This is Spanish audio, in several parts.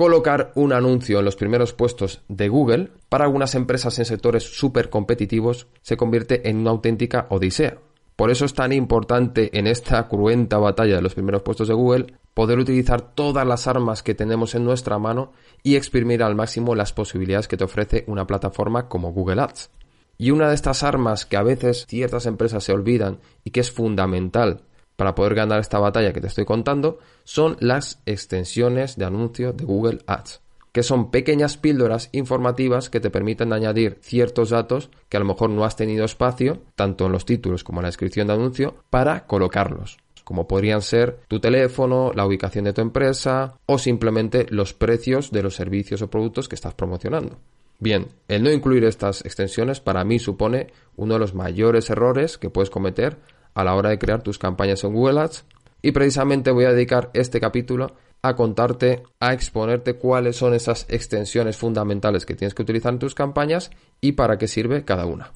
colocar un anuncio en los primeros puestos de Google para algunas empresas en sectores súper competitivos se convierte en una auténtica odisea. Por eso es tan importante en esta cruenta batalla de los primeros puestos de Google poder utilizar todas las armas que tenemos en nuestra mano y exprimir al máximo las posibilidades que te ofrece una plataforma como Google Ads. Y una de estas armas que a veces ciertas empresas se olvidan y que es fundamental para poder ganar esta batalla que te estoy contando son las extensiones de anuncio de Google Ads, que son pequeñas píldoras informativas que te permiten añadir ciertos datos que a lo mejor no has tenido espacio, tanto en los títulos como en la descripción de anuncio, para colocarlos como podrían ser tu teléfono, la ubicación de tu empresa o simplemente los precios de los servicios o productos que estás promocionando. Bien, el no incluir estas extensiones para mí supone uno de los mayores errores que puedes cometer a la hora de crear tus campañas en Google Ads y precisamente voy a dedicar este capítulo a contarte, a exponerte cuáles son esas extensiones fundamentales que tienes que utilizar en tus campañas y para qué sirve cada una.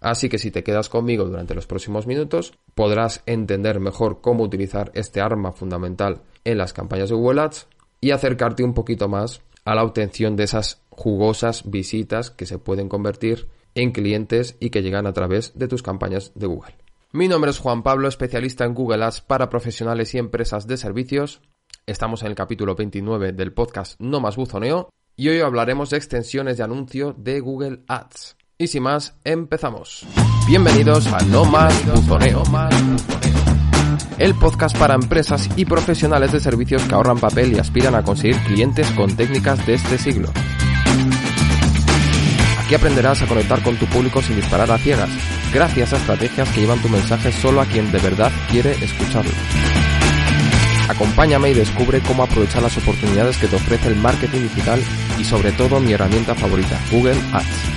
Así que si te quedas conmigo durante los próximos minutos, podrás entender mejor cómo utilizar este arma fundamental en las campañas de Google Ads y acercarte un poquito más a la obtención de esas jugosas visitas que se pueden convertir en clientes y que llegan a través de tus campañas de Google. Mi nombre es Juan Pablo, especialista en Google Ads para profesionales y empresas de servicios. Estamos en el capítulo 29 del podcast No más buzoneo y hoy hablaremos de extensiones de anuncio de Google Ads. Y sin más, empezamos. Bienvenidos a No más buzoneo. El podcast para empresas y profesionales de servicios que ahorran papel y aspiran a conseguir clientes con técnicas de este siglo. Aquí aprenderás a conectar con tu público sin disparar a ciegas, gracias a estrategias que llevan tu mensaje solo a quien de verdad quiere escucharlo. Acompáñame y descubre cómo aprovechar las oportunidades que te ofrece el marketing digital y sobre todo mi herramienta favorita, Google Ads.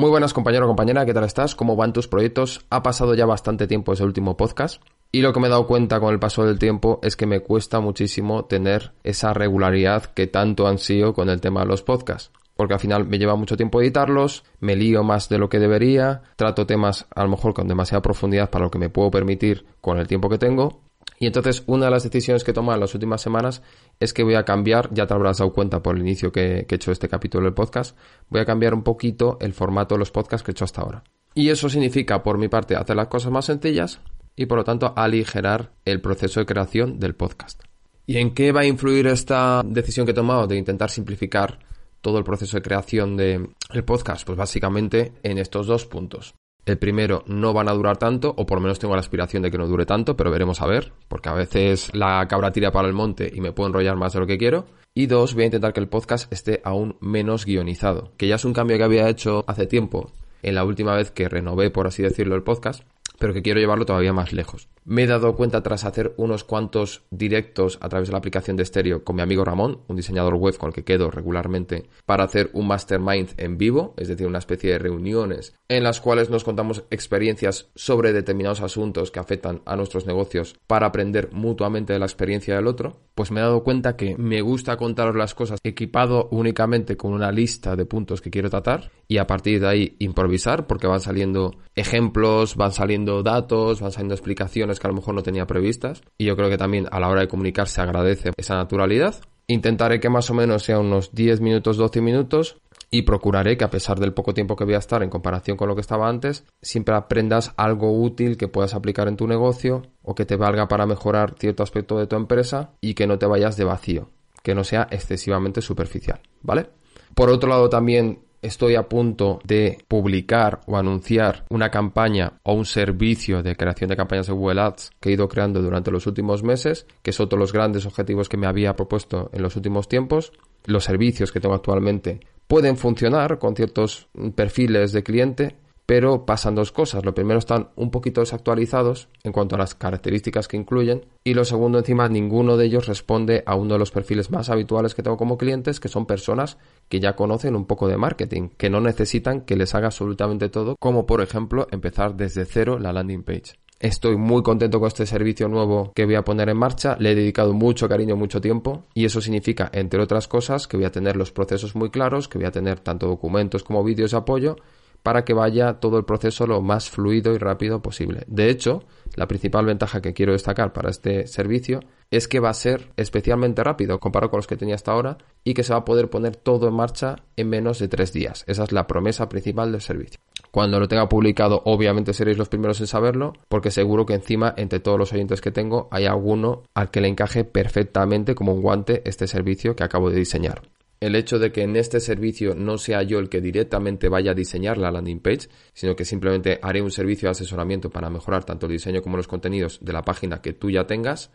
Muy buenas compañero o compañera, ¿qué tal estás? ¿Cómo van tus proyectos? Ha pasado ya bastante tiempo ese último podcast y lo que me he dado cuenta con el paso del tiempo es que me cuesta muchísimo tener esa regularidad que tanto ansío con el tema de los podcasts. Porque al final me lleva mucho tiempo editarlos, me lío más de lo que debería, trato temas a lo mejor con demasiada profundidad para lo que me puedo permitir con el tiempo que tengo y entonces una de las decisiones que he tomado en las últimas semanas es que voy a cambiar, ya te habrás dado cuenta por el inicio que, he hecho este capítulo del podcast, voy a cambiar un poquito el formato de los podcasts que he hecho hasta ahora. Y eso significa, por mi parte, hacer las cosas más sencillas y por lo tanto aligerar el proceso de creación del podcast. ¿Y en qué va a influir esta decisión que he tomado de intentar simplificar todo el proceso de creación del podcast? Pues básicamente en estos dos puntos. El primero no van a durar tanto, o por lo menos tengo la aspiración de que no dure tanto, pero veremos a ver, porque a veces la cabra tira para el monte y me puedo enrollar más de lo que quiero. Y dos, voy a intentar que el podcast esté aún menos guionizado, que ya es un cambio que había hecho hace tiempo, en la última vez que renové, por así decirlo, el podcast, pero que quiero llevarlo todavía más lejos. Me he dado cuenta tras hacer unos cuantos directos a través de la aplicación de estéreo con mi amigo Ramón, un diseñador web con el que quedo regularmente, para hacer un mastermind en vivo, es decir, una especie de reuniones en las cuales nos contamos experiencias sobre determinados asuntos que afectan a nuestros negocios para aprender mutuamente de la experiencia del otro, pues me he dado cuenta que me gusta contaros las cosas equipado únicamente con una lista de puntos que quiero tratar y a partir de ahí improvisar porque van saliendo ejemplos, van saliendo datos, van saliendo explicaciones que a lo mejor no tenía previstas. Y yo creo que también a la hora de comunicar se agradece esa naturalidad. Intentaré que más o menos sea unos 10 minutos, 12 minutos. Y procuraré que a pesar del poco tiempo que voy a estar en comparación con lo que estaba antes, siempre aprendas algo útil que puedas aplicar en tu negocio o que te valga para mejorar cierto aspecto de tu empresa y que no te vayas de vacío, que no sea excesivamente superficial, ¿vale? Por otro lado también estoy a punto de publicar o anunciar una campaña o un servicio de creación de campañas de Google Ads que he ido creando durante los últimos meses, que es otro de los grandes objetivos que me había propuesto en los últimos tiempos. Los servicios que tengo actualmente pueden funcionar con ciertos perfiles de cliente, pero pasan dos cosas. Lo primero están un poquito desactualizados en cuanto a las características que incluyen y lo segundo encima ninguno de ellos responde a uno de los perfiles más habituales que tengo como clientes que son personas que ya conocen un poco de marketing, que no necesitan que les haga absolutamente todo, como por ejemplo empezar desde cero la landing page. Estoy muy contento con este servicio nuevo que voy a poner en marcha. Le he dedicado mucho cariño, mucho tiempo. Y eso significa, entre otras cosas, que voy a tener los procesos muy claros, que voy a tener tanto documentos como vídeos de apoyo para que vaya todo el proceso lo más fluido y rápido posible. De hecho, la principal ventaja que quiero destacar para este servicio es que va a ser especialmente rápido comparado con los que tenía hasta ahora y que se va a poder poner todo en marcha en menos de tres días. Esa es la promesa principal del servicio. Cuando lo tenga publicado, obviamente seréis los primeros en saberlo, porque seguro que encima, entre todos los oyentes que tengo, hay alguno al que le encaje perfectamente como un guante este servicio que acabo de diseñar el hecho de que en este servicio no sea yo el que directamente vaya a diseñar la landing page, sino que simplemente haré un servicio de asesoramiento para mejorar tanto el diseño como los contenidos de la página que tú ya tengas,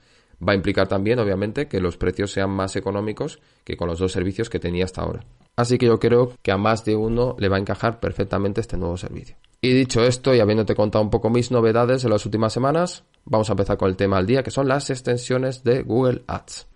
va a implicar también, obviamente, que los precios sean más económicos que con los dos servicios que tenía hasta ahora. Así que yo creo que a más de uno le va a encajar perfectamente este nuevo servicio. Y dicho esto, y habiéndote contado un poco mis novedades en las últimas semanas, vamos a empezar con el tema del día, que son las extensiones de Google Ads.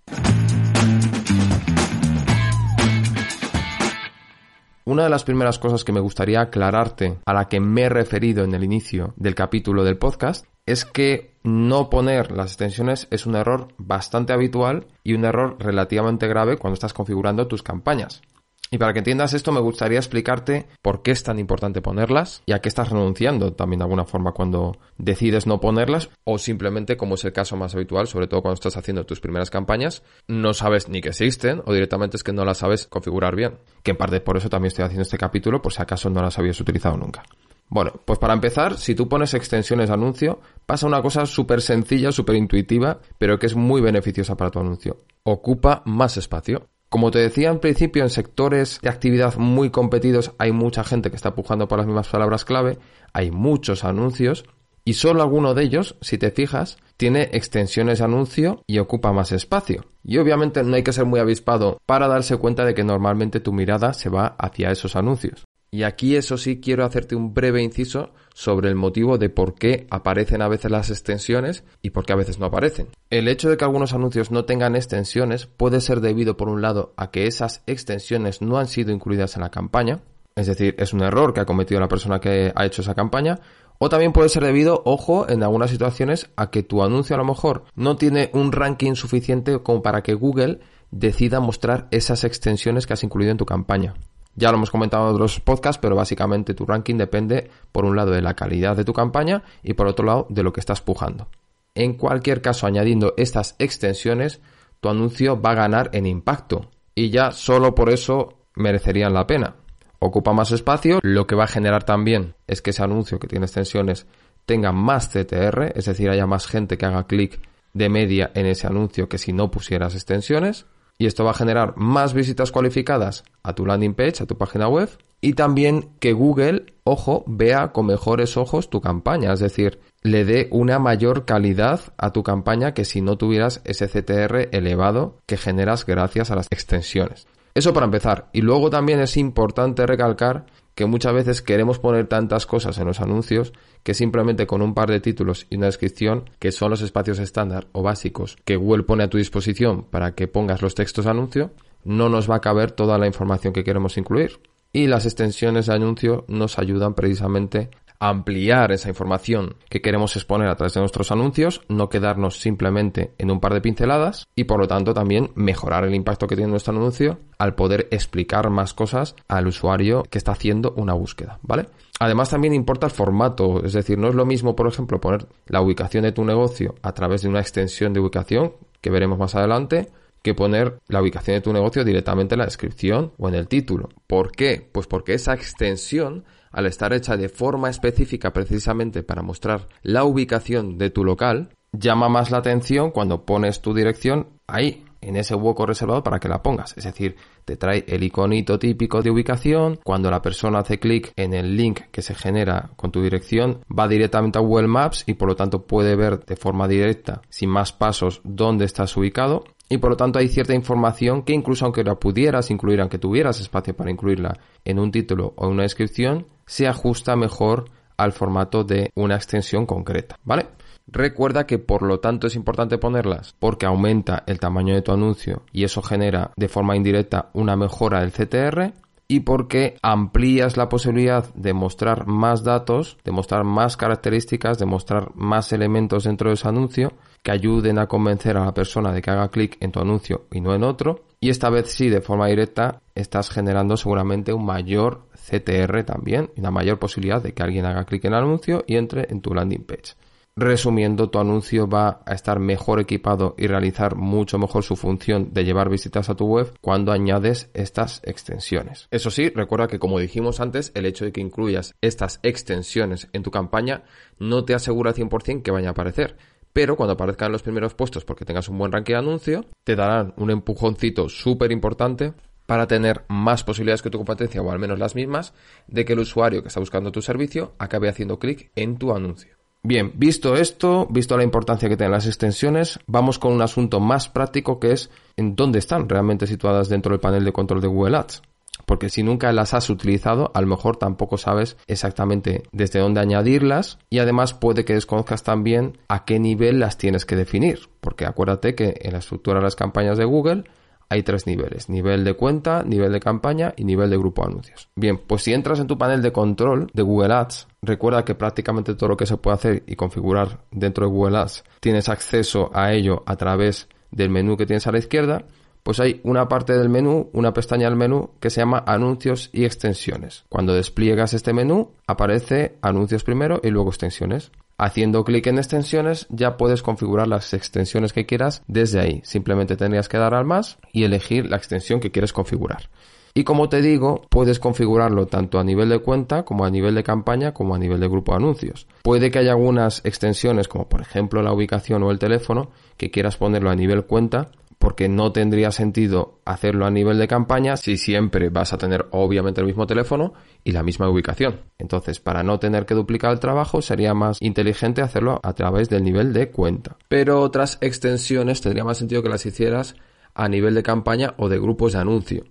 Una de las primeras cosas que me gustaría aclararte, a la que me he referido en el inicio del capítulo del podcast, es que no poner las extensiones es un error bastante habitual y un error relativamente grave cuando estás configurando tus campañas. Y para que entiendas esto me gustaría explicarte por qué es tan importante ponerlas y a qué estás renunciando también de alguna forma cuando decides no ponerlas o simplemente como es el caso más habitual, sobre todo cuando estás haciendo tus primeras campañas, no sabes ni que existen o directamente es que no las sabes configurar bien. Que en parte por eso también estoy haciendo este capítulo por si acaso no las habías utilizado nunca. Bueno, pues para empezar, si tú pones extensiones de anuncio, pasa una cosa súper sencilla, súper intuitiva, pero que es muy beneficiosa para tu anuncio. Ocupa más espacio. Como te decía en principio, en sectores de actividad muy competidos hay mucha gente que está pujando por las mismas palabras clave, hay muchos anuncios y solo alguno de ellos, si te fijas, tiene extensiones de anuncio y ocupa más espacio. Y obviamente no hay que ser muy avispado para darse cuenta de que normalmente tu mirada se va hacia esos anuncios. Y aquí eso sí quiero hacerte un breve inciso sobre el motivo de por qué aparecen a veces las extensiones y por qué a veces no aparecen. El hecho de que algunos anuncios no tengan extensiones puede ser debido por un lado a que esas extensiones no han sido incluidas en la campaña, es decir, es un error que ha cometido la persona que ha hecho esa campaña, o también puede ser debido, ojo, en algunas situaciones a que tu anuncio a lo mejor no tiene un ranking suficiente como para que Google decida mostrar esas extensiones que has incluido en tu campaña. Ya lo hemos comentado en otros podcasts, pero básicamente tu ranking depende, por un lado, de la calidad de tu campaña y por otro lado, de lo que estás pujando. En cualquier caso, añadiendo estas extensiones, tu anuncio va a ganar en impacto y ya solo por eso merecerían la pena. Ocupa más espacio, lo que va a generar también es que ese anuncio que tiene extensiones tenga más CTR, es decir, haya más gente que haga clic de media en ese anuncio que si no pusieras extensiones y esto va a generar más visitas cualificadas a tu landing page, a tu página web y también que Google, ojo, vea con mejores ojos tu campaña, es decir, le dé una mayor calidad a tu campaña que si no tuvieras ese CTR elevado que generas gracias a las extensiones. Eso para empezar. Y luego también es importante recalcar que muchas veces queremos poner tantas cosas en los anuncios que simplemente con un par de títulos y una descripción, que son los espacios estándar o básicos que Google pone a tu disposición para que pongas los textos de anuncio, no nos va a caber toda la información que queremos incluir. Y las extensiones de anuncio nos ayudan precisamente ampliar esa información que queremos exponer a través de nuestros anuncios, no quedarnos simplemente en un par de pinceladas y por lo tanto también mejorar el impacto que tiene nuestro anuncio al poder explicar más cosas al usuario que está haciendo una búsqueda, ¿vale? Además también importa el formato, es decir, no es lo mismo, por ejemplo, poner la ubicación de tu negocio a través de una extensión de ubicación que veremos más adelante que poner la ubicación de tu negocio directamente en la descripción o en el título. ¿Por qué? Pues porque esa extensión al estar hecha de forma específica precisamente para mostrar la ubicación de tu local, llama más la atención cuando pones tu dirección ahí, en ese hueco reservado para que la pongas. Es decir, te trae el iconito típico de ubicación. Cuando la persona hace clic en el link que se genera con tu dirección, va directamente a Google Maps y por lo tanto puede ver de forma directa, sin más pasos, dónde estás ubicado. Y por lo tanto hay cierta información que incluso aunque la pudieras incluir, aunque tuvieras espacio para incluirla en un título o una descripción, se ajusta mejor al formato de una extensión concreta, ¿vale? Recuerda que por lo tanto es importante ponerlas porque aumenta el tamaño de tu anuncio y eso genera de forma indirecta una mejora del CTR y porque amplías la posibilidad de mostrar más datos, de mostrar más características, de mostrar más elementos dentro de ese anuncio que ayuden a convencer a la persona de que haga clic en tu anuncio y no en otro y esta vez sí, de forma directa, estás generando seguramente un mayor CTR también una mayor posibilidad de que alguien haga clic en el anuncio y entre en tu landing page. Resumiendo, tu anuncio va a estar mejor equipado y realizar mucho mejor su función de llevar visitas a tu web cuando añades estas extensiones. Eso sí, recuerda que como dijimos antes, el hecho de que incluyas estas extensiones en tu campaña no te asegura 100% que vaya a aparecer pero cuando aparezcan los primeros puestos porque tengas un buen ranking de anuncio, te darán un empujoncito súper importante para tener más posibilidades que tu competencia, o al menos las mismas, de que el usuario que está buscando tu servicio acabe haciendo clic en tu anuncio. Bien, visto esto, visto la importancia que tienen las extensiones, vamos con un asunto más práctico que es en dónde están realmente situadas dentro del panel de control de Google Ads. Porque si nunca las has utilizado, a lo mejor tampoco sabes exactamente desde dónde añadirlas y además puede que desconozcas también a qué nivel las tienes que definir. Porque acuérdate que en la estructura de las campañas de Google hay tres niveles, nivel de cuenta, nivel de campaña y nivel de grupo de anuncios. Bien, pues si entras en tu panel de control de Google Ads, recuerda que prácticamente todo lo que se puede hacer y configurar dentro de Google Ads, tienes acceso a ello a través del menú que tienes a la izquierda, pues hay una parte del menú, una pestaña del menú que se llama anuncios y extensiones. Cuando despliegas este menú, aparece anuncios primero y luego extensiones. Haciendo clic en extensiones ya puedes configurar las extensiones que quieras desde ahí. Simplemente tendrías que dar al más y elegir la extensión que quieres configurar. Y como te digo, puedes configurarlo tanto a nivel de cuenta como a nivel de campaña como a nivel de grupo de anuncios. Puede que haya algunas extensiones como por ejemplo la ubicación o el teléfono que quieras ponerlo a nivel cuenta porque no tendría sentido hacerlo a nivel de campaña si siempre vas a tener obviamente el mismo teléfono y la misma ubicación. Entonces, para no tener que duplicar el trabajo, sería más inteligente hacerlo a través del nivel de cuenta. Pero otras extensiones tendría más sentido que las hicieras a nivel de campaña o de grupos de anuncio.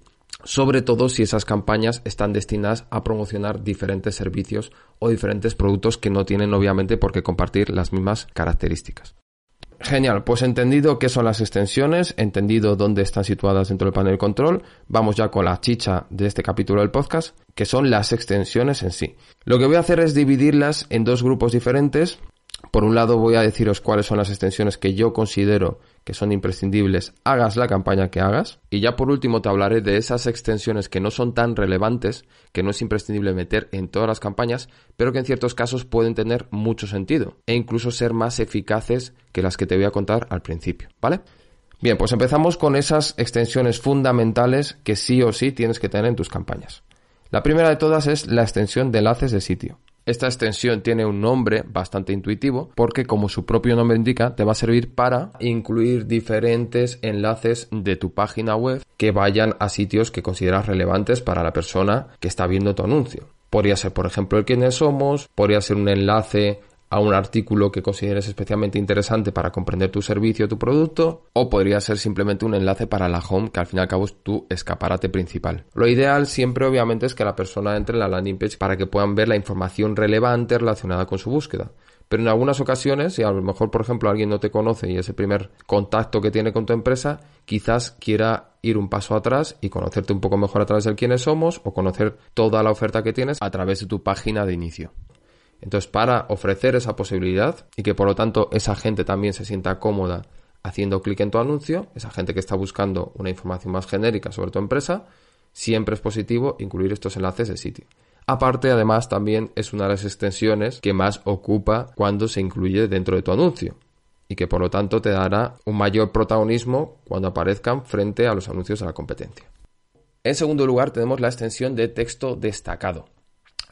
Sobre todo si esas campañas están destinadas a promocionar diferentes servicios o diferentes productos que no tienen obviamente por qué compartir las mismas características. Genial, pues entendido qué son las extensiones, entendido dónde están situadas dentro del panel control, vamos ya con la chicha de este capítulo del podcast, que son las extensiones en sí. Lo que voy a hacer es dividirlas en dos grupos diferentes. Por un lado voy a deciros cuáles son las extensiones que yo considero que son imprescindibles, hagas la campaña que hagas. Y ya por último te hablaré de esas extensiones que no son tan relevantes, que no es imprescindible meter en todas las campañas, pero que en ciertos casos pueden tener mucho sentido e incluso ser más eficaces que las que te voy a contar al principio, ¿vale? Bien, pues empezamos con esas extensiones fundamentales que sí o sí tienes que tener en tus campañas. La primera de todas es la extensión de enlaces de sitio. Esta extensión tiene un nombre bastante intuitivo porque como su propio nombre indica te va a servir para incluir diferentes enlaces de tu página web que vayan a sitios que consideras relevantes para la persona que está viendo tu anuncio. Podría ser, por ejemplo, el quiénes somos, podría ser un enlace a un artículo que consideres especialmente interesante para comprender tu servicio o tu producto, o podría ser simplemente un enlace para la home, que al fin y al cabo es tu escaparate principal. Lo ideal siempre obviamente es que la persona entre en la landing page para que puedan ver la información relevante relacionada con su búsqueda. Pero en algunas ocasiones, si a lo mejor, por ejemplo, alguien no te conoce y es el primer contacto que tiene con tu empresa, quizás quiera ir un paso atrás y conocerte un poco mejor a través de quiénes somos o conocer toda la oferta que tienes a través de tu página de inicio. Entonces, para ofrecer esa posibilidad y que por lo tanto esa gente también se sienta cómoda haciendo clic en tu anuncio, esa gente que está buscando una información más genérica sobre tu empresa, siempre es positivo incluir estos enlaces de sitio. Aparte, además, también es una de las extensiones que más ocupa cuando se incluye dentro de tu anuncio y que por lo tanto te dará un mayor protagonismo cuando aparezcan frente a los anuncios de la competencia. En segundo lugar, tenemos la extensión de texto destacado.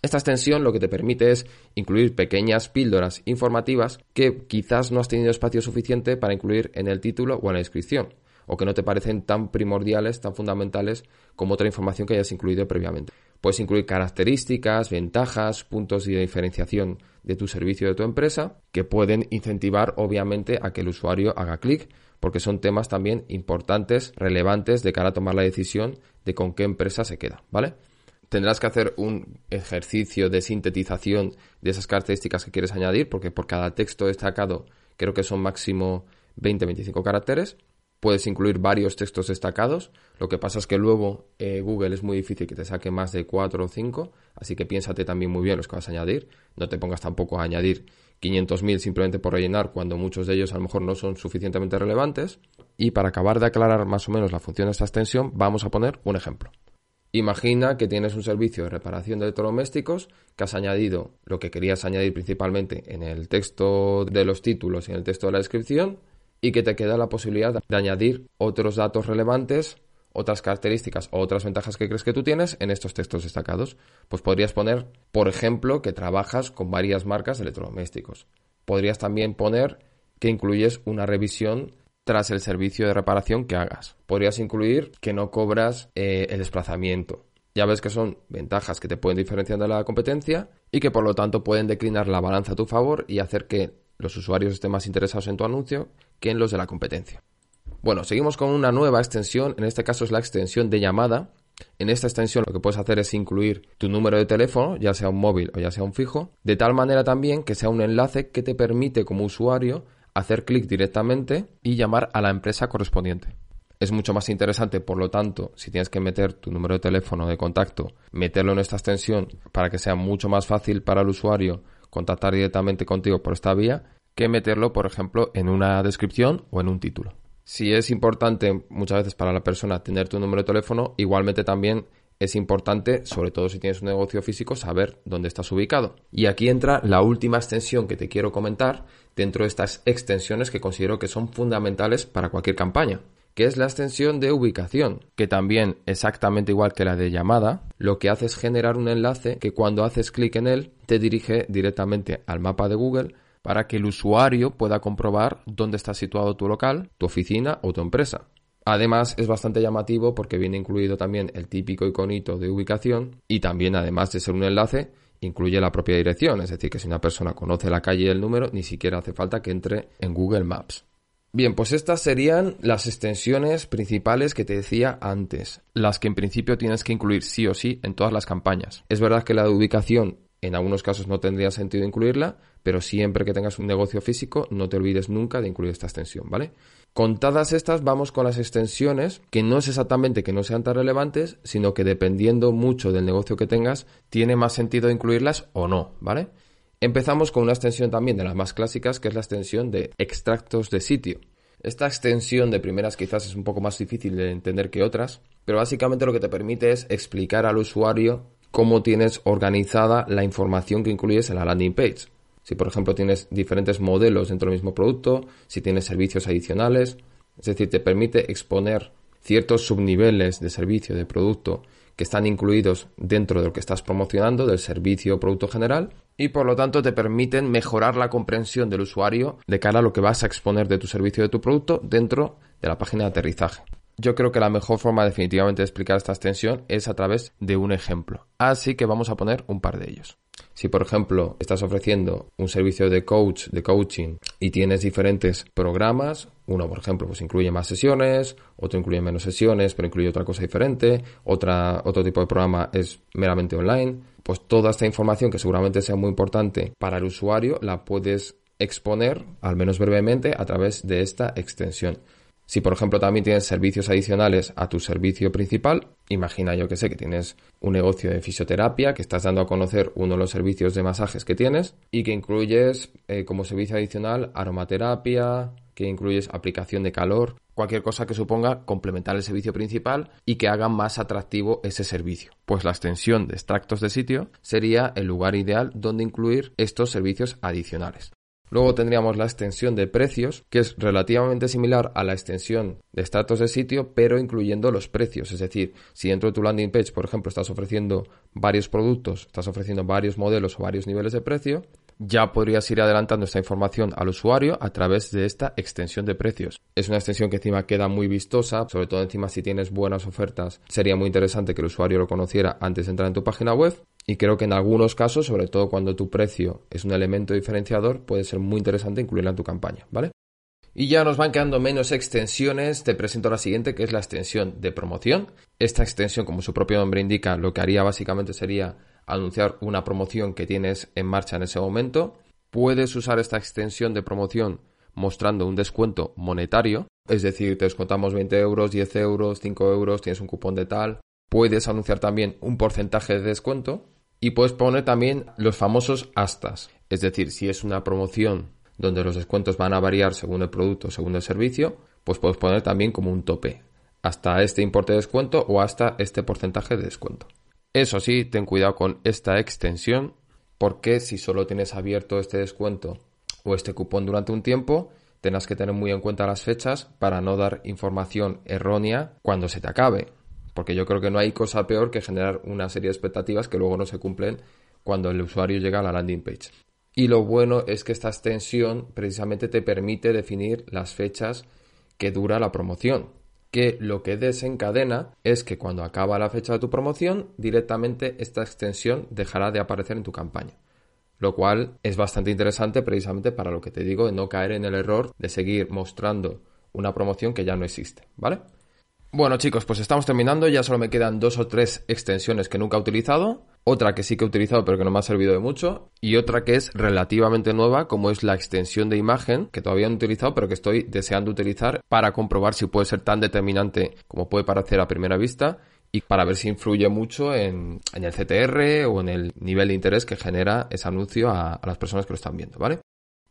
Esta extensión lo que te permite es incluir pequeñas píldoras informativas que quizás no has tenido espacio suficiente para incluir en el título o en la descripción, o que no te parecen tan primordiales, tan fundamentales como otra información que hayas incluido previamente. Puedes incluir características, ventajas, puntos de diferenciación de tu servicio o de tu empresa que pueden incentivar obviamente a que el usuario haga clic porque son temas también importantes, relevantes de cara a tomar la decisión de con qué empresa se queda, ¿vale? Tendrás que hacer un ejercicio de sintetización de esas características que quieres añadir, porque por cada texto destacado creo que son máximo 20-25 caracteres. Puedes incluir varios textos destacados. Lo que pasa es que luego eh, Google es muy difícil que te saque más de 4 o 5, así que piénsate también muy bien los que vas a añadir. No te pongas tampoco a añadir 500.000 simplemente por rellenar cuando muchos de ellos a lo mejor no son suficientemente relevantes. Y para acabar de aclarar más o menos la función de esta extensión, vamos a poner un ejemplo. Imagina que tienes un servicio de reparación de electrodomésticos que has añadido lo que querías añadir principalmente en el texto de los títulos y en el texto de la descripción y que te queda la posibilidad de añadir otros datos relevantes, otras características o otras ventajas que crees que tú tienes en estos textos destacados. Pues podrías poner, por ejemplo, que trabajas con varias marcas de electrodomésticos. Podrías también poner que incluyes una revisión tras el servicio de reparación que hagas. Podrías incluir que no cobras eh, el desplazamiento. Ya ves que son ventajas que te pueden diferenciar de la competencia y que por lo tanto pueden declinar la balanza a tu favor y hacer que los usuarios estén más interesados en tu anuncio que en los de la competencia. Bueno, seguimos con una nueva extensión, en este caso es la extensión de llamada. En esta extensión lo que puedes hacer es incluir tu número de teléfono, ya sea un móvil o ya sea un fijo, de tal manera también que sea un enlace que te permite como usuario hacer clic directamente y llamar a la empresa correspondiente. Es mucho más interesante, por lo tanto, si tienes que meter tu número de teléfono de contacto, meterlo en esta extensión para que sea mucho más fácil para el usuario contactar directamente contigo por esta vía, que meterlo, por ejemplo, en una descripción o en un título. Si es importante muchas veces para la persona tener tu número de teléfono, igualmente también es importante, sobre todo si tienes un negocio físico, saber dónde estás ubicado. Y aquí entra la última extensión que te quiero comentar dentro de estas extensiones que considero que son fundamentales para cualquier campaña, que es la extensión de ubicación, que también exactamente igual que la de llamada, lo que hace es generar un enlace que cuando haces clic en él te dirige directamente al mapa de Google para que el usuario pueda comprobar dónde está situado tu local, tu oficina o tu empresa. Además es bastante llamativo porque viene incluido también el típico iconito de ubicación y también además de ser un enlace incluye la propia dirección, es decir, que si una persona conoce la calle y el número ni siquiera hace falta que entre en Google Maps. Bien, pues estas serían las extensiones principales que te decía antes, las que en principio tienes que incluir sí o sí en todas las campañas. Es verdad que la de ubicación en algunos casos no tendría sentido incluirla, pero siempre que tengas un negocio físico no te olvides nunca de incluir esta extensión, ¿vale? Contadas estas, vamos con las extensiones, que no es exactamente que no sean tan relevantes, sino que dependiendo mucho del negocio que tengas, tiene más sentido incluirlas o no, ¿vale? Empezamos con una extensión también de las más clásicas, que es la extensión de extractos de sitio. Esta extensión de primeras quizás es un poco más difícil de entender que otras, pero básicamente lo que te permite es explicar al usuario cómo tienes organizada la información que incluyes en la landing page. Si, por ejemplo, tienes diferentes modelos dentro del mismo producto, si tienes servicios adicionales, es decir, te permite exponer ciertos subniveles de servicio, de producto, que están incluidos dentro de lo que estás promocionando, del servicio o producto general, y por lo tanto te permiten mejorar la comprensión del usuario de cara a lo que vas a exponer de tu servicio o de tu producto dentro de la página de aterrizaje. Yo creo que la mejor forma definitivamente de explicar esta extensión es a través de un ejemplo. Así que vamos a poner un par de ellos. Si, por ejemplo, estás ofreciendo un servicio de coach, de coaching, y tienes diferentes programas, uno, por ejemplo, pues incluye más sesiones, otro incluye menos sesiones, pero incluye otra cosa diferente, otra, otro tipo de programa es meramente online, pues toda esta información que seguramente sea muy importante para el usuario la puedes exponer, al menos brevemente, a través de esta extensión. Si, por ejemplo, también tienes servicios adicionales a tu servicio principal, imagina yo que sé que tienes un negocio de fisioterapia, que estás dando a conocer uno de los servicios de masajes que tienes y que incluyes eh, como servicio adicional aromaterapia, que incluyes aplicación de calor, cualquier cosa que suponga complementar el servicio principal y que haga más atractivo ese servicio. Pues la extensión de extractos de sitio sería el lugar ideal donde incluir estos servicios adicionales. Luego tendríamos la extensión de precios, que es relativamente similar a la extensión de estratos de sitio, pero incluyendo los precios. Es decir, si dentro de tu landing page, por ejemplo, estás ofreciendo varios productos, estás ofreciendo varios modelos o varios niveles de precio, ya podrías ir adelantando esta información al usuario a través de esta extensión de precios. Es una extensión que encima queda muy vistosa, sobre todo encima si tienes buenas ofertas, sería muy interesante que el usuario lo conociera antes de entrar en tu página web y creo que en algunos casos, sobre todo cuando tu precio es un elemento diferenciador, puede ser muy interesante incluirla en tu campaña, ¿vale? Y ya nos van quedando menos extensiones. Te presento la siguiente, que es la extensión de promoción. Esta extensión, como su propio nombre indica, lo que haría básicamente sería anunciar una promoción que tienes en marcha en ese momento. Puedes usar esta extensión de promoción mostrando un descuento monetario, es decir, te descontamos 20 euros, 10 euros, 5 euros, tienes un cupón de tal. Puedes anunciar también un porcentaje de descuento y puedes poner también los famosos astas. Es decir, si es una promoción donde los descuentos van a variar según el producto, según el servicio, pues puedes poner también como un tope, hasta este importe de descuento o hasta este porcentaje de descuento. Eso sí, ten cuidado con esta extensión, porque si solo tienes abierto este descuento o este cupón durante un tiempo, tendrás que tener muy en cuenta las fechas para no dar información errónea cuando se te acabe. Porque yo creo que no hay cosa peor que generar una serie de expectativas que luego no se cumplen cuando el usuario llega a la landing page. Y lo bueno es que esta extensión precisamente te permite definir las fechas que dura la promoción. Que lo que desencadena es que cuando acaba la fecha de tu promoción, directamente esta extensión dejará de aparecer en tu campaña. Lo cual es bastante interesante precisamente para lo que te digo de no caer en el error de seguir mostrando una promoción que ya no existe, ¿vale? Bueno chicos, pues estamos terminando, ya solo me quedan dos o tres extensiones que nunca he utilizado, otra que sí que he utilizado pero que no me ha servido de mucho, y otra que es relativamente nueva, como es la extensión de imagen, que todavía no he utilizado pero que estoy deseando utilizar para comprobar si puede ser tan determinante como puede parecer a primera vista, y para ver si influye mucho en, el CTR o en el nivel de interés que genera ese anuncio a, a las personas que lo están viendo, ¿vale?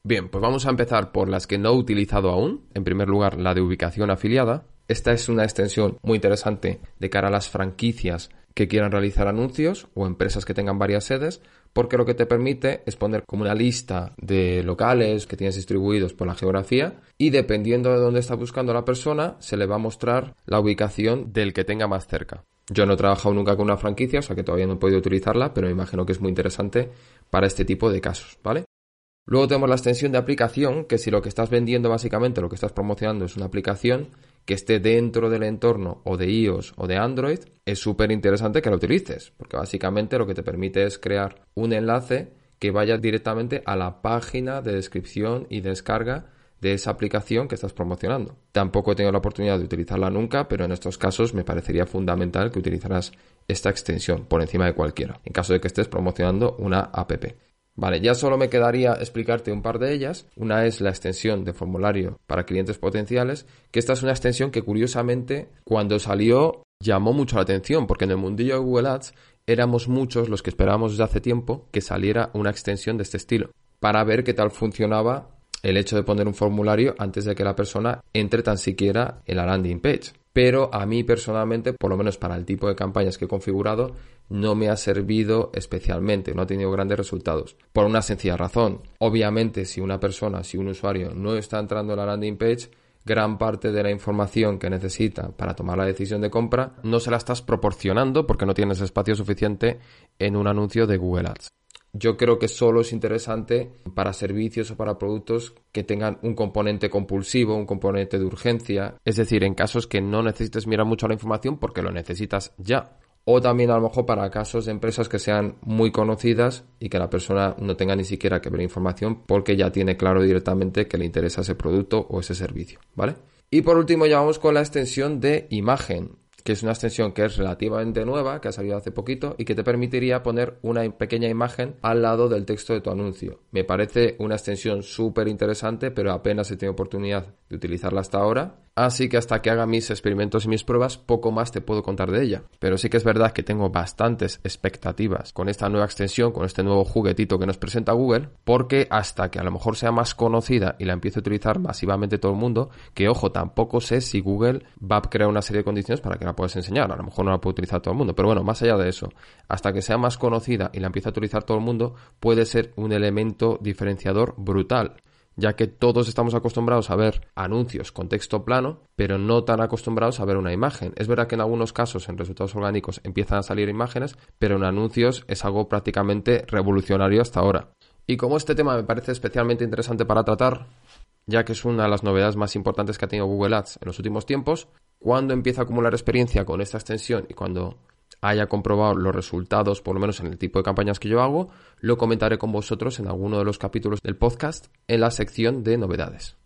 Bien, pues vamos a empezar por las que no he utilizado aún. En primer lugar, la de ubicación afiliada. Esta es una extensión muy interesante de cara a las franquicias que quieran realizar anuncios o empresas que tengan varias sedes, porque lo que te permite es poner como una lista de locales que tienes distribuidos por la geografía y dependiendo de dónde está buscando la persona, se le va a mostrar la ubicación del que tenga más cerca. Yo no he trabajado nunca con una franquicia, o sea que todavía no he podido utilizarla, pero me imagino que es muy interesante para este tipo de casos, ¿vale? Luego tenemos la extensión de aplicación, que si lo que estás vendiendo básicamente, lo que estás promocionando es una aplicación que esté dentro del entorno o de iOS o de Android, es súper interesante que la utilices, porque básicamente lo que te permite es crear un enlace que vaya directamente a la página de descripción y descarga de esa aplicación que estás promocionando. Tampoco he tenido la oportunidad de utilizarla nunca, pero en estos casos me parecería fundamental que utilizaras esta extensión por encima de cualquiera, en caso de que estés promocionando una app. Vale, ya solo me quedaría explicarte un par de ellas. Una es la extensión de formulario para clientes potenciales, que esta es una extensión que curiosamente cuando salió llamó mucho la atención, porque en el mundillo de Google Ads éramos muchos los que esperábamos desde hace tiempo que saliera una extensión de este estilo, para ver qué tal funcionaba el hecho de poner un formulario antes de que la persona entre tan siquiera en la landing page pero a mí personalmente, por lo menos para el tipo de campañas que he configurado, no me ha servido especialmente, no ha tenido grandes resultados. Por una sencilla razón. Obviamente, si una persona, si un usuario no está entrando en la landing page, gran parte de la información que necesita para tomar la decisión de compra no se la estás proporcionando porque no tienes espacio suficiente en un anuncio de Google Ads yo creo que solo es interesante para servicios o para productos que tengan un componente compulsivo, un componente de urgencia, es decir, en casos que no necesites mirar mucho la información porque lo necesitas ya. O también a lo mejor para casos de empresas que sean muy conocidas y que la persona no tenga ni siquiera que ver información porque ya tiene claro directamente que le interesa ese producto o ese servicio, ¿vale? Y por último ya vamos con la extensión de imagen que es una extensión que es relativamente nueva, que ha salido hace poquito y que te permitiría poner una pequeña imagen al lado del texto de tu anuncio. Me parece una extensión súper interesante, pero apenas he tenido oportunidad de utilizarla hasta ahora Así que hasta que haga mis experimentos y mis pruebas, poco más te puedo contar de ella. Pero sí que es verdad que tengo bastantes expectativas con esta nueva extensión, con este nuevo juguetito que nos presenta Google, porque hasta que a lo mejor sea más conocida y la empiece a utilizar masivamente todo el mundo, que ojo, tampoco sé si Google va a crear una serie de condiciones para que la puedas enseñar. A lo mejor no la puede utilizar todo el mundo, pero bueno, más allá de eso, hasta que sea más conocida y la empiece a utilizar todo el mundo, puede ser un elemento diferenciador brutal ya que todos estamos acostumbrados a ver anuncios con texto plano, pero no tan acostumbrados a ver una imagen. Es verdad que en algunos casos en resultados orgánicos empiezan a salir imágenes, pero en anuncios es algo prácticamente revolucionario hasta ahora. Y como este tema me parece especialmente interesante para tratar, ya que es una de las novedades más importantes que ha tenido Google Ads en los últimos tiempos, cuando empieza a acumular experiencia con esta extensión y cuando haya comprobado los resultados, por lo menos en el tipo de campañas que yo hago, lo comentaré con vosotros en alguno de los capítulos del podcast en la sección de novedades.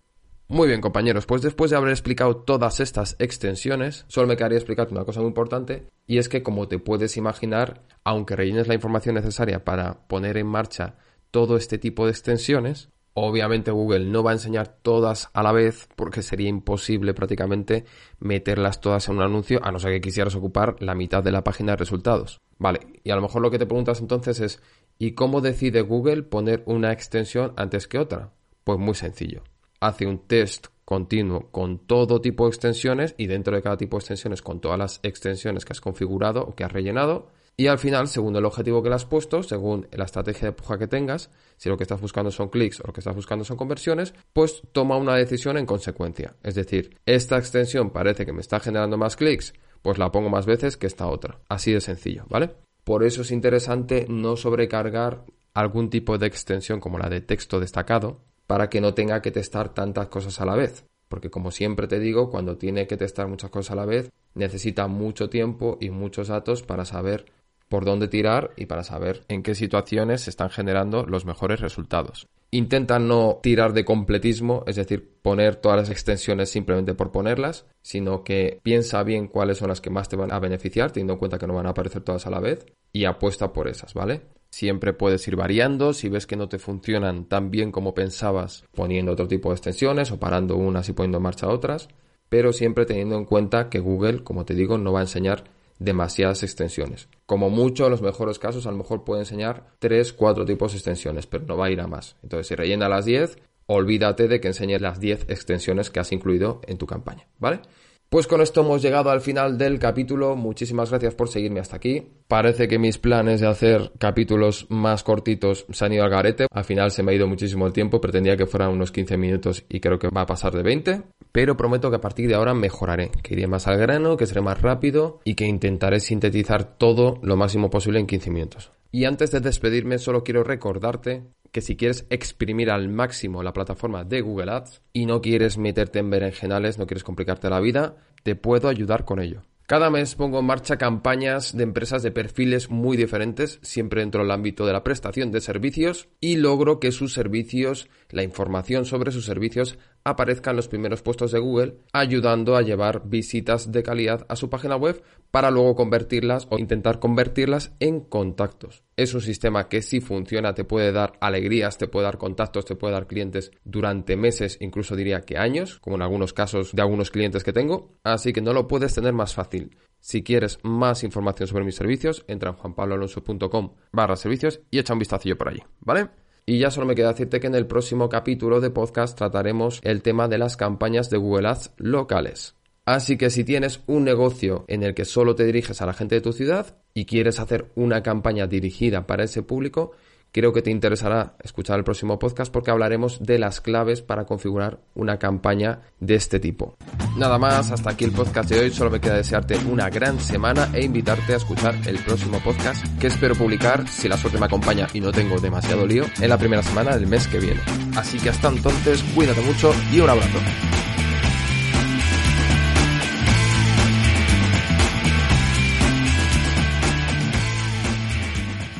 Muy bien, compañeros, pues después de haber explicado todas estas extensiones, solo me quedaría explicarte una cosa muy importante, y es que como te puedes imaginar, aunque rellenes la información necesaria para poner en marcha todo este tipo de extensiones, Obviamente Google no va a enseñar todas a la vez porque sería imposible prácticamente meterlas todas en un anuncio a no ser que quisieras ocupar la mitad de la página de resultados. Vale, y a lo mejor lo que te preguntas entonces es ¿Y cómo decide Google poner una extensión antes que otra? Pues muy sencillo. Hace un test continuo con todo tipo de extensiones y dentro de cada tipo de extensiones con todas las extensiones que has configurado o que has rellenado y al final, según el objetivo que le has puesto, según la estrategia de puja que tengas, si lo que estás buscando son clics o lo que estás buscando son conversiones, pues toma una decisión en consecuencia. Es decir, esta extensión parece que me está generando más clics, pues la pongo más veces que esta otra. Así de sencillo, ¿vale? Por eso es interesante no sobrecargar algún tipo de extensión como la de texto destacado para que no tenga que testar tantas cosas a la vez. Porque como siempre te digo, cuando tiene que testar muchas cosas a la vez, necesita mucho tiempo y muchos datos para saber por dónde tirar y para saber en qué situaciones se están generando los mejores resultados. Intenta no tirar de completismo, es decir, poner todas las extensiones simplemente por ponerlas, sino que piensa bien cuáles son las que más te van a beneficiar, teniendo en cuenta que no van a aparecer todas a la vez, y apuesta por esas, ¿vale? Siempre puedes ir variando, si ves que no te funcionan tan bien como pensabas, poniendo otro tipo de extensiones o parando unas y poniendo en marcha otras, pero siempre teniendo en cuenta que Google, como te digo, no va a enseñar demasiadas extensiones. Como mucho, en los mejores casos, a lo mejor puede enseñar 3, 4 tipos de extensiones, pero no va a ir a más. Entonces, si rellena las 10, olvídate de que enseñes las 10 extensiones que has incluido en tu campaña, ¿vale? Pues con esto hemos llegado al final del capítulo. Muchísimas gracias por seguirme hasta aquí. Parece que mis planes de hacer capítulos más cortitos se han ido al garete. Al final se me ha ido muchísimo el tiempo. Pretendía que fueran unos 15 minutos y creo que va a pasar de 20. Pero prometo que a partir de ahora mejoraré. Que iré más al grano, que seré más rápido y que intentaré sintetizar todo lo máximo posible en 15 minutos. Y antes de despedirme, solo quiero recordarte que si quieres exprimir al máximo la plataforma de Google Ads y no quieres meterte en berenjenales, no quieres complicarte la vida, te puedo ayudar con ello. Cada mes pongo en marcha campañas de empresas de perfiles muy diferentes, siempre dentro del ámbito de la prestación de servicios, y logro que sus servicios, la información sobre sus servicios, aparezca en los primeros puestos de Google, ayudando a llevar visitas de calidad a su página web para luego convertirlas o intentar convertirlas en contactos. Es un sistema que si funciona te puede dar alegrías, te puede dar contactos, te puede dar clientes durante meses, incluso diría que años, como en algunos casos de algunos clientes que tengo, así que no lo puedes tener más fácil. Si quieres más información sobre mis servicios, entra en juanpabloalonso.com barra servicios y echa un vistacillo por allí, ¿vale? Y ya solo me queda decirte que en el próximo capítulo de podcast trataremos el tema de las campañas de Google Ads locales. Así que si tienes un negocio en el que solo te diriges a la gente de tu ciudad y quieres hacer una campaña dirigida para ese público, Creo que te interesará escuchar el próximo podcast porque hablaremos de las claves para configurar una campaña de este tipo. Nada más, hasta aquí el podcast de hoy. Solo me queda desearte una gran semana e invitarte a escuchar el próximo podcast que espero publicar, si la suerte me acompaña y no tengo demasiado lío, en la primera semana del mes que viene. Así que hasta entonces, cuídate mucho y un abrazo.